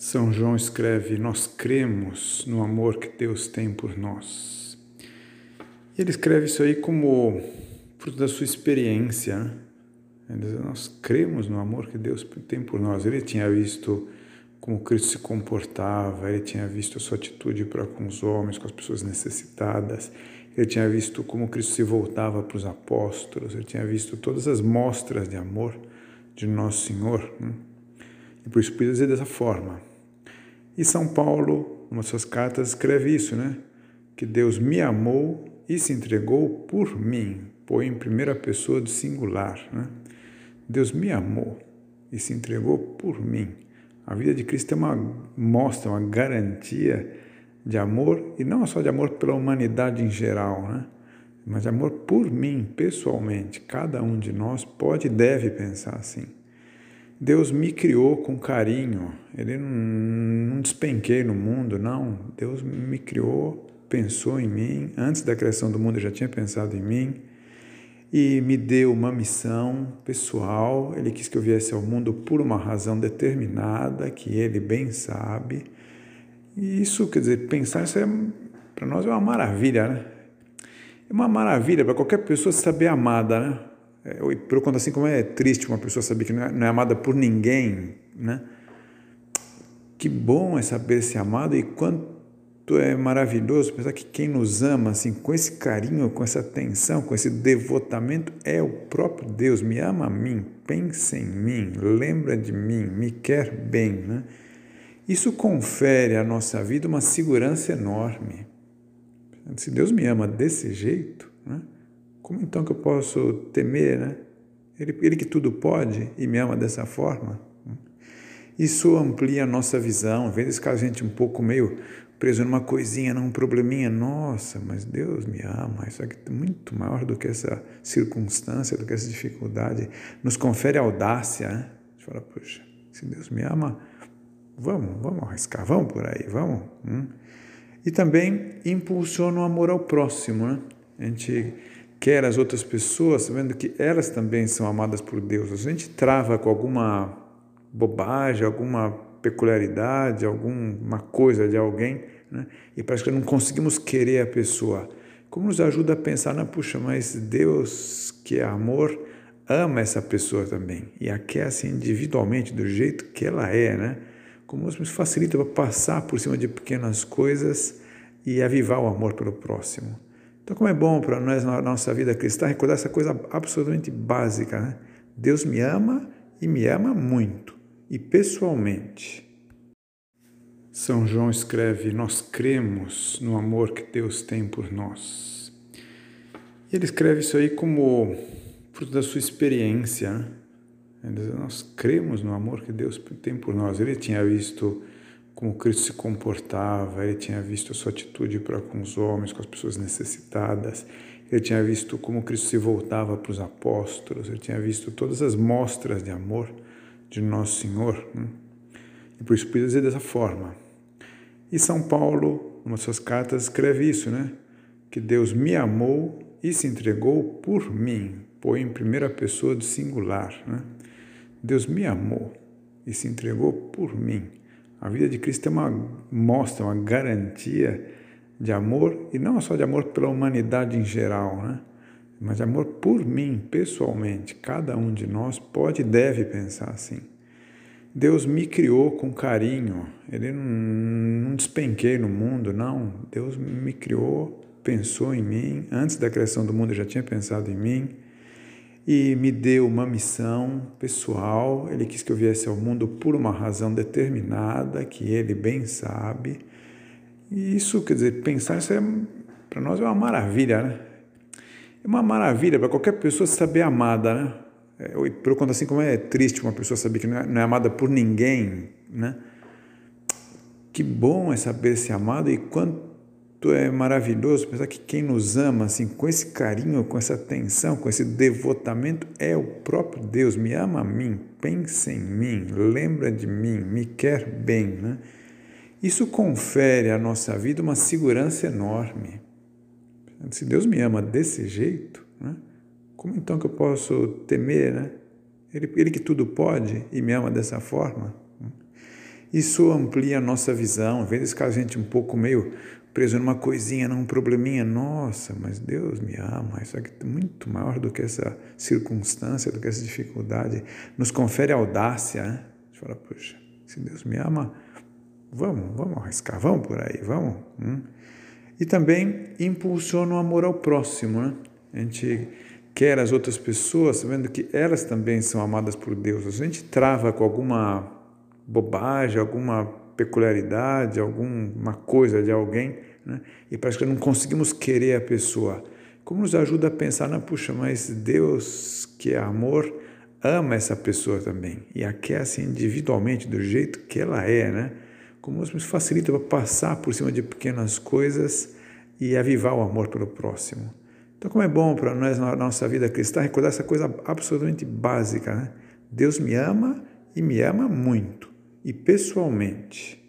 São João escreve: Nós cremos no amor que Deus tem por nós. E ele escreve isso aí como fruto da sua experiência. Né? Nós cremos no amor que Deus tem por nós. Ele tinha visto como Cristo se comportava, ele tinha visto a sua atitude para com os homens, com as pessoas necessitadas, ele tinha visto como Cristo se voltava para os apóstolos, ele tinha visto todas as mostras de amor de Nosso Senhor. Né? E por isso podia dizer dessa forma. E São Paulo, numa suas cartas, escreve isso, né? Que Deus me amou e se entregou por mim. Põe em primeira pessoa do singular, né? Deus me amou e se entregou por mim. A vida de Cristo é uma mostra, uma garantia de amor, e não só de amor pela humanidade em geral, né? mas amor por mim, pessoalmente. Cada um de nós pode e deve pensar assim. Deus me criou com carinho, Ele não, não despenquei no mundo, não. Deus me criou, pensou em mim, antes da criação do mundo Ele já tinha pensado em mim e me deu uma missão pessoal. Ele quis que eu viesse ao mundo por uma razão determinada, que Ele bem sabe. E isso, quer dizer, pensar isso é, para nós é uma maravilha, né? É uma maravilha para qualquer pessoa saber amada, né? É, conta assim como é triste uma pessoa saber que não é, não é amada por ninguém, né? Que bom é saber ser amado e quanto é maravilhoso pensar que quem nos ama assim com esse carinho, com essa atenção, com esse devotamento é o próprio Deus. Me ama a mim, pensa em mim, lembra de mim, me quer bem, né? Isso confere à nossa vida uma segurança enorme. Se Deus me ama desse jeito, né? Como então que eu posso temer, né? Ele, ele que tudo pode e me ama dessa forma. Isso amplia a nossa visão. Às vezes, caso a gente um pouco meio preso numa coisinha, num probleminha, nossa, mas Deus me ama. Isso aqui é muito maior do que essa circunstância, do que essa dificuldade. Nos confere audácia, né? A gente fala, puxa, se Deus me ama, vamos, vamos arriscar, vamos por aí, vamos. Hum? E também impulsiona o amor ao próximo, né? A gente quer as outras pessoas, sabendo que elas também são amadas por Deus. A gente trava com alguma bobagem, alguma peculiaridade, alguma coisa de alguém, né? e parece que não conseguimos querer a pessoa. Como nos ajuda a pensar, não, puxa, mas Deus, que é amor, ama essa pessoa também e a quer assim individualmente, do jeito que ela é, né? Como nos facilita para passar por cima de pequenas coisas e avivar o amor pelo próximo. Então, como é bom para nós na nossa vida cristã recordar essa coisa absolutamente básica, né? Deus me ama e me ama muito, e pessoalmente. São João escreve: Nós cremos no amor que Deus tem por nós. E ele escreve isso aí como fruto da sua experiência. Né? Nós cremos no amor que Deus tem por nós. Ele tinha visto como Cristo se comportava, ele tinha visto a sua atitude para com os homens, com as pessoas necessitadas, ele tinha visto como Cristo se voltava para os apóstolos, ele tinha visto todas as mostras de amor de Nosso Senhor. Né? E por isso podia dizer dessa forma. E São Paulo, numa de suas cartas, escreve isso, né? Que Deus me amou e se entregou por mim. Põe em primeira pessoa do singular, né? Deus me amou e se entregou por mim. A vida de Cristo é uma mostra, uma garantia de amor, e não só de amor pela humanidade em geral, né? mas de amor por mim, pessoalmente. Cada um de nós pode e deve pensar assim. Deus me criou com carinho, Ele não, não despenquei no mundo, não. Deus me criou, pensou em mim, antes da criação do mundo, Ele já tinha pensado em mim e me deu uma missão pessoal. Ele quis que eu viesse ao mundo por uma razão determinada, que ele bem sabe. E isso, quer dizer, pensar isso é, para nós é uma maravilha, né? É uma maravilha para qualquer pessoa saber amada, né? É, por conta assim como é triste uma pessoa saber que não é, não é amada por ninguém, né? Que bom é saber ser amado e quanto é maravilhoso pensar que quem nos ama assim com esse carinho, com essa atenção, com esse devotamento é o próprio Deus. Me ama a mim, pensa em mim, lembra de mim, me quer bem, né? Isso confere à nossa vida uma segurança enorme. Se Deus me ama desse jeito, né? como então que eu posso temer, né? Ele, ele que tudo pode e me ama dessa forma. Isso amplia a nossa visão. Às vezes, caso a gente um pouco meio preso numa coisinha, num probleminha, nossa, mas Deus me ama, isso aqui é muito maior do que essa circunstância, do que essa dificuldade. Nos confere audácia, né? A gente fala, puxa, se Deus me ama, vamos, vamos arriscar, vamos por aí, vamos. Hum? E também impulsiona o amor ao próximo, né? A gente quer as outras pessoas, sabendo que elas também são amadas por Deus. A gente trava com alguma bobagem, alguma peculiaridade, alguma coisa de alguém, né? e parece que não conseguimos querer a pessoa. Como nos ajuda a pensar, na puxa, mas Deus, que é amor, ama essa pessoa também e a quer assim individualmente, do jeito que ela é, né? Como nos facilita para passar por cima de pequenas coisas e avivar o amor pelo próximo. Então, como é bom para nós na nossa vida cristã recordar essa coisa absolutamente básica, né? Deus me ama e me ama muito, e pessoalmente.